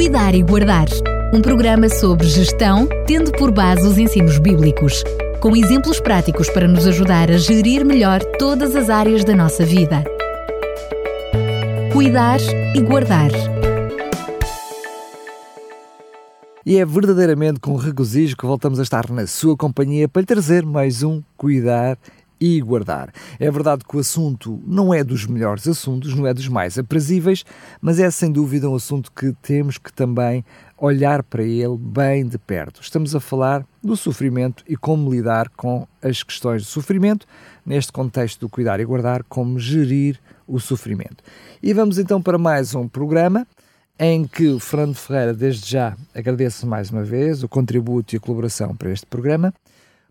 Cuidar e Guardar, um programa sobre gestão, tendo por base os ensinos bíblicos, com exemplos práticos para nos ajudar a gerir melhor todas as áreas da nossa vida. Cuidar e Guardar. E é verdadeiramente com regozijo que voltamos a estar na sua companhia para lhe trazer mais um Cuidar e Guardar. É verdade que o assunto não é dos melhores assuntos, não é dos mais aprazíveis, mas é sem dúvida um assunto que temos que também olhar para ele bem de perto. Estamos a falar do sofrimento e como lidar com as questões de sofrimento, neste contexto do cuidar e guardar, como gerir o sofrimento. E vamos então para mais um programa em que o Fernando Ferreira, desde já, agradece mais uma vez o contributo e a colaboração para este programa.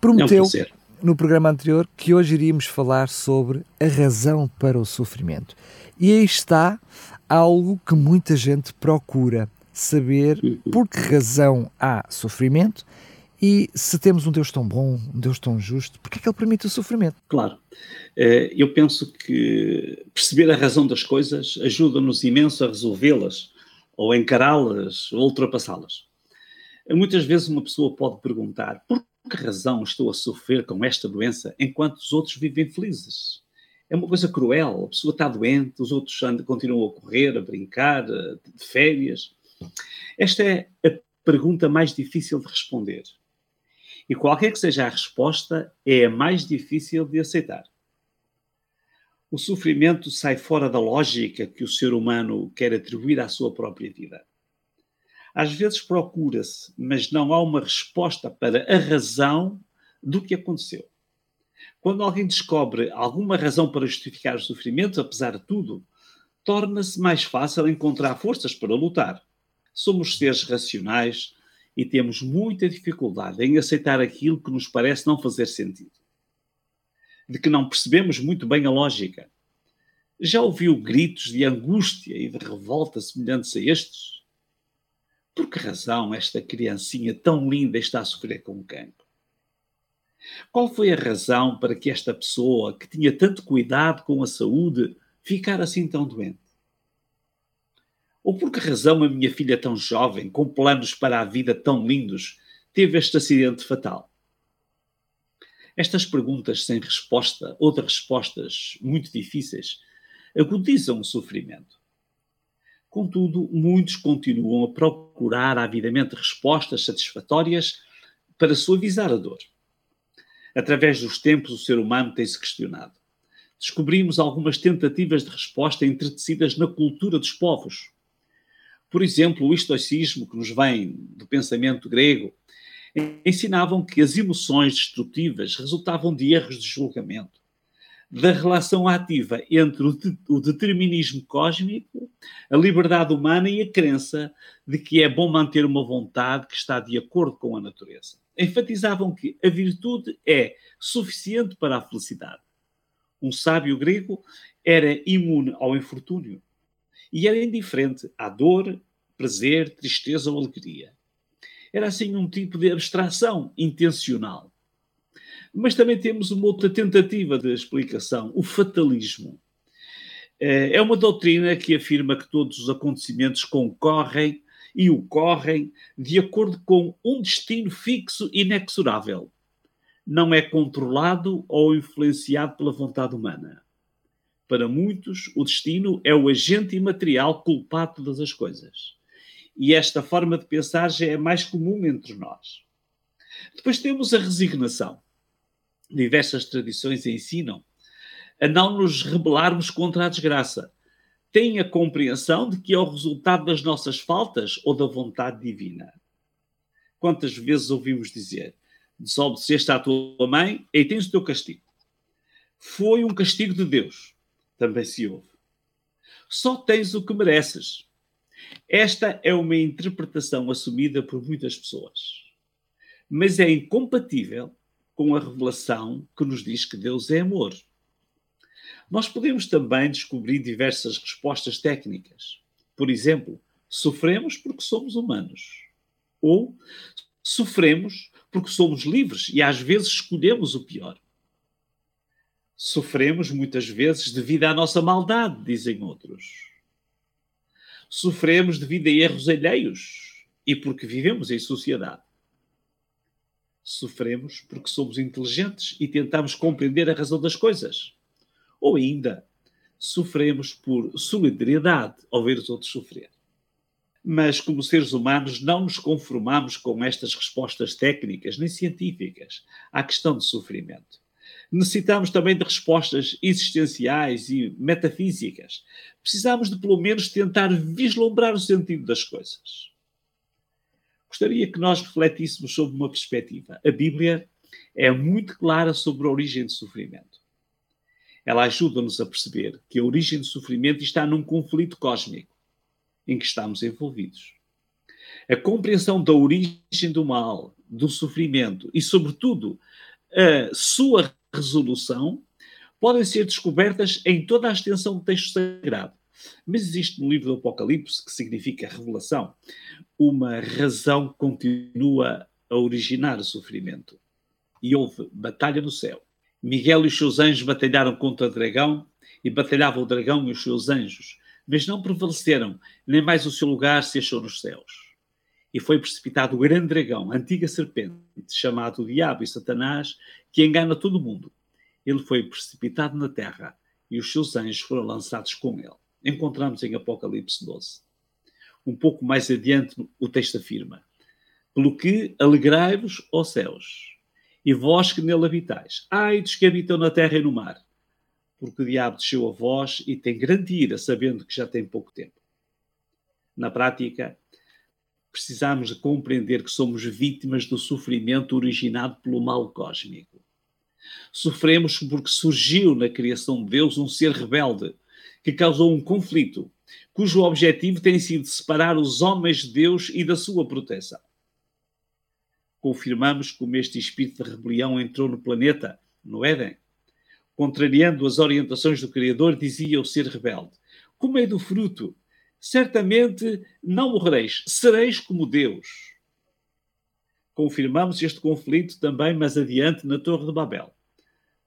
Prometeu É no programa anterior que hoje iríamos falar sobre a razão para o sofrimento. E aí está algo que muita gente procura saber por que razão há sofrimento e se temos um Deus tão bom, um Deus tão justo, por que é que Ele permite o sofrimento? Claro. Eh, Eu penso que perceber a razão das coisas ajuda-nos imenso a resolvê-las, ou encará-las, ou ultrapassá-las. Muitas vezes uma pessoa pode perguntar por que razão estou a sofrer com esta doença enquanto os outros vivem felizes? É uma coisa cruel. A pessoa está doente, os outros continuam a correr, a brincar, de férias. Esta é a pergunta mais difícil de responder. E qualquer que seja a resposta, é a mais difícil de aceitar. O sofrimento sai fora da lógica que o ser humano quer atribuir à sua própria vida. Às vezes procura-se, mas não há uma resposta para a razão do que aconteceu. Quando alguém descobre alguma razão para justificar o sofrimento, apesar de tudo, torna-se mais fácil encontrar forças para lutar. Somos seres racionais e temos muita dificuldade em aceitar aquilo que nos parece não fazer sentido. De que não percebemos muito bem a lógica. Já ouviu gritos de angústia e de revolta semelhantes a estes? Por que razão esta criancinha tão linda está a sofrer com o cancro? Qual foi a razão para que esta pessoa, que tinha tanto cuidado com a saúde, ficar assim tão doente? Ou por que razão a minha filha tão jovem, com planos para a vida tão lindos, teve este acidente fatal? Estas perguntas sem resposta ou de respostas muito difíceis agudizam o sofrimento. Contudo, muitos continuam a procurar avidamente respostas satisfatórias para suavizar a dor. Através dos tempos, o ser humano tem-se questionado. Descobrimos algumas tentativas de resposta entretecidas na cultura dos povos. Por exemplo, o estoicismo, que nos vem do pensamento grego, ensinavam que as emoções destrutivas resultavam de erros de julgamento, da relação ativa entre o, de- o determinismo cósmico, a liberdade humana e a crença de que é bom manter uma vontade que está de acordo com a natureza. Enfatizavam que a virtude é suficiente para a felicidade. Um sábio grego era imune ao infortúnio e era indiferente à dor, prazer, tristeza ou alegria. Era assim um tipo de abstração intencional. Mas também temos uma outra tentativa de explicação, o fatalismo. Eh, É uma doutrina que afirma que todos os acontecimentos concorrem e ocorrem de acordo com um destino fixo e inexorável. Não é controlado ou influenciado pela vontade humana. Para muitos, o destino é o agente imaterial culpado de todas as coisas. E esta forma de pensar já é mais comum entre nós. Depois temos a resignação. Diversas tradições ensinam a não nos rebelarmos contra a desgraça. Têm a compreensão de que é o resultado das nossas faltas ou da vontade divina. Quantas vezes ouvimos dizer: desobedeceste à tua mãe e tens o teu castigo. Foi um castigo de Deus. Também se ouve. Só tens o que mereces. Esta é uma interpretação assumida por muitas pessoas, mas é incompatível com a revelação que nos diz que Deus é amor. Nós podemos também descobrir diversas respostas técnicas. Por exemplo, sofremos porque somos humanos. Ou sofremos porque somos livres e às vezes escolhemos o pior. Sofremos muitas vezes devido à nossa maldade, dizem outros. Sofremos devido a erros alheios e porque vivemos em sociedade. Sofremos porque somos inteligentes e tentamos compreender a razão das coisas. Ou ainda, sofremos por solidariedade ao ver os outros sofrer. Mas, como seres humanos, não nos conformamos com estas respostas técnicas nem científicas à questão de sofrimento. Necessitamos também de respostas existenciais e metafísicas. Precisamos de, pelo menos, tentar vislumbrar o sentido das coisas. Gostaria que nós refletíssemos sobre uma perspectiva. A Bíblia é muito clara sobre a origem do sofrimento. Ela ajuda-nos a perceber que a origem do sofrimento está num conflito cósmico em que estamos envolvidos. A compreensão da origem do mal, do sofrimento e, sobretudo, a sua resolução podem ser descobertas em toda a extensão do texto sagrado. Mas existe no livro do Apocalipse, que significa revelação, uma razão que continua a originar o sofrimento. E houve batalha no céu. Miguel e os seus anjos batalharam contra o dragão, e batalhava o dragão e os seus anjos, mas não prevaleceram, nem mais o seu lugar se achou nos céus. E foi precipitado o grande dragão, a antiga serpente, chamado o Diabo e Satanás, que engana todo o mundo. Ele foi precipitado na terra e os seus anjos foram lançados com ele. Encontramos em Apocalipse 12. Um pouco mais adiante, o texto afirma: Pelo que alegrai-vos, ó céus, e vós que nele habitais, ai dos que habitam na terra e no mar, porque o diabo desceu a vós e tem grande ira, sabendo que já tem pouco tempo. Na prática, precisamos de compreender que somos vítimas do sofrimento originado pelo mal cósmico. Sofremos porque surgiu na criação de Deus um ser rebelde que causou um conflito, cujo objetivo tem sido separar os homens de Deus e da sua proteção. Confirmamos como este espírito de rebelião entrou no planeta, no Éden, contrariando as orientações do Criador, dizia o ser rebelde: Comei do fruto, certamente não morrereis, sereis como Deus. Confirmamos este conflito também mais adiante na Torre de Babel.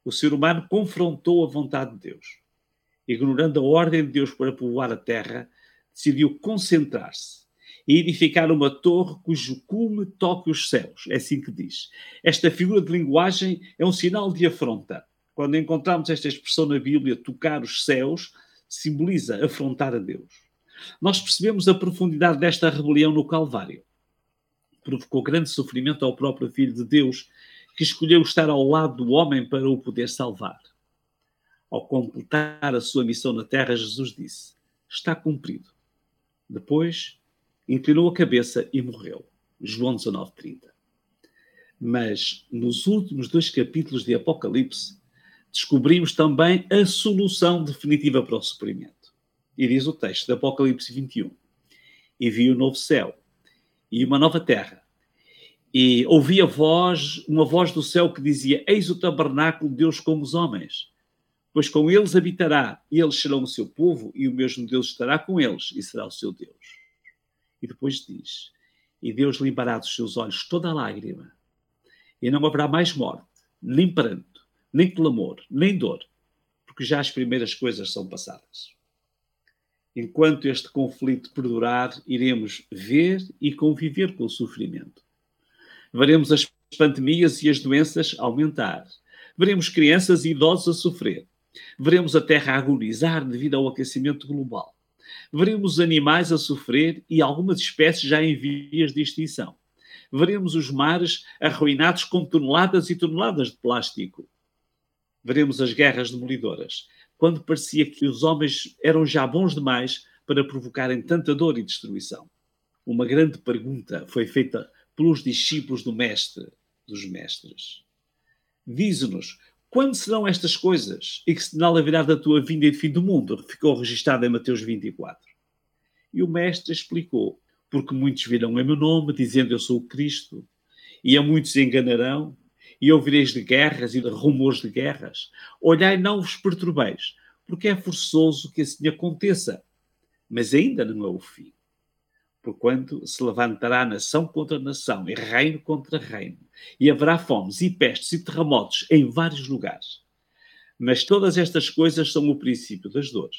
O ser humano confrontou a vontade de Deus. Ignorando a ordem de Deus para povoar a terra, decidiu concentrar-se e edificar uma torre cujo cume toque os céus. É assim que diz. Esta figura de linguagem é um sinal de afronta quando encontramos esta expressão na Bíblia, tocar os céus, simboliza afrontar a Deus. Nós percebemos a profundidade desta rebelião no Calvário. Provocou grande sofrimento ao próprio Filho de Deus, que escolheu estar ao lado do homem para o poder salvar. Ao completar a sua missão na terra, Jesus disse: Está cumprido. Depois, inclinou a cabeça e morreu. João 19:30. Mas nos últimos dois capítulos de Apocalipse, descobrimos também a solução definitiva para o sofrimento. E diz o texto de Apocalipse 21. E vi o um novo céu e uma nova terra. E ouvi a voz, uma voz do céu que dizia: Eis o tabernáculo de Deus com os homens, pois com eles habitará, e eles serão o seu povo, e o mesmo Deus estará com eles, e será o seu Deus. E depois diz: E Deus limpará dos seus olhos toda a lágrima, e não haverá mais morte, nem pranto nem clamor, nem dor, porque já as primeiras coisas são passadas. Enquanto este conflito perdurar, iremos ver e conviver com o sofrimento. Veremos as pandemias e as doenças aumentar. Veremos crianças e idosos a sofrer. Veremos a Terra agonizar devido ao aquecimento global. Veremos animais a sofrer e algumas espécies já em vias de extinção. Veremos os mares arruinados com toneladas e toneladas de plástico veremos as guerras demolidoras, quando parecia que os homens eram já bons demais para provocarem tanta dor e destruição. Uma grande pergunta foi feita pelos discípulos do Mestre, dos Mestres. Dize-nos, quando serão estas coisas? E que sinal haverá da tua vinda e de fim do mundo? Ficou registado em Mateus 24. E o Mestre explicou, porque muitos virão em meu nome, dizendo eu sou o Cristo, e a muitos enganarão, e ouvireis de guerras e de rumores de guerras. Olhai, não vos perturbeis, porque é forçoso que assim aconteça. Mas ainda não é o fim. Porquanto se levantará nação contra nação e reino contra reino, e haverá fomes e pestes e terremotos em vários lugares. Mas todas estas coisas são o princípio das dores.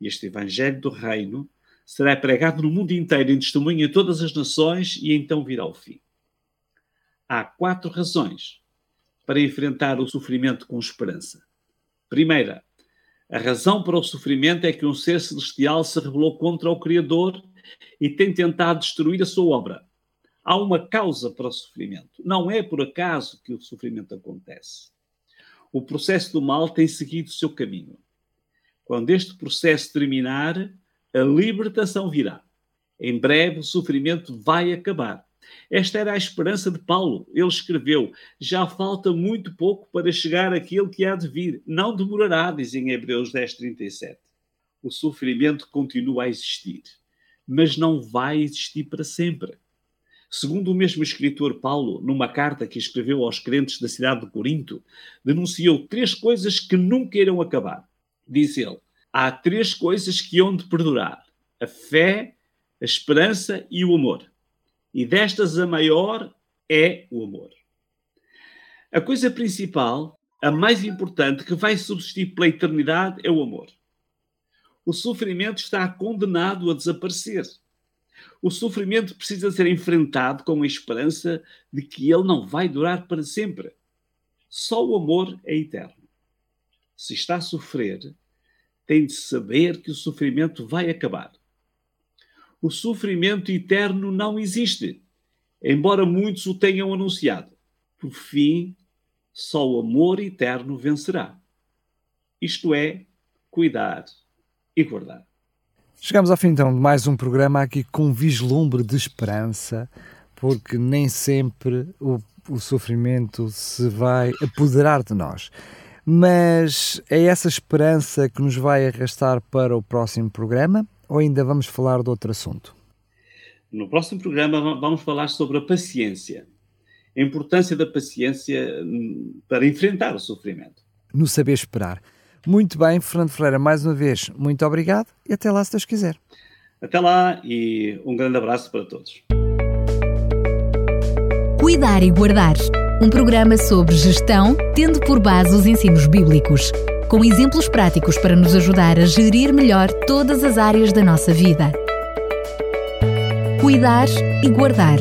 Este evangelho do reino será pregado no mundo inteiro em testemunho em todas as nações e então virá o fim. Há quatro razões para enfrentar o sofrimento com esperança. Primeira, a razão para o sofrimento é que um ser celestial se rebelou contra o Criador e tem tentado destruir a sua obra. Há uma causa para o sofrimento. Não é por acaso que o sofrimento acontece. O processo do mal tem seguido o seu caminho. Quando este processo terminar, a libertação virá. Em breve o sofrimento vai acabar. Esta era a esperança de Paulo. Ele escreveu: Já falta muito pouco para chegar aquele que há de vir. Não demorará, diz em Hebreus 10, 37. O sofrimento continua a existir, mas não vai existir para sempre. Segundo o mesmo escritor Paulo, numa carta que escreveu aos crentes da cidade de Corinto, denunciou três coisas que nunca irão acabar. Diz ele: há três coisas que hão de perdurar: a fé, a esperança e o amor. E destas, a maior é o amor. A coisa principal, a mais importante, que vai subsistir pela eternidade é o amor. O sofrimento está condenado a desaparecer. O sofrimento precisa ser enfrentado com a esperança de que ele não vai durar para sempre. Só o amor é eterno. Se está a sofrer, tem de saber que o sofrimento vai acabar o sofrimento eterno não existe, embora muitos o tenham anunciado. Por fim, só o amor eterno vencerá. Isto é, cuidar e guardar. Chegamos ao fim então de mais um programa aqui com vislumbre de esperança, porque nem sempre o, o sofrimento se vai apoderar de nós. Mas é essa esperança que nos vai arrastar para o próximo programa ou ainda vamos falar de outro assunto? No próximo programa vamos falar sobre a paciência, a importância da paciência hum, para enfrentar o sofrimento. No saber esperar. Muito bem, Fernando Ferreira, mais uma vez, muito obrigado e até lá se Deus quiser. Até lá e um grande abraço para todos. Cuidar e Guardar um programa sobre gestão, tendo por base os ensinos bíblicos com exemplos práticos para nos ajudar a gerir melhor todas as áreas da nossa vida. Cuidar e guardar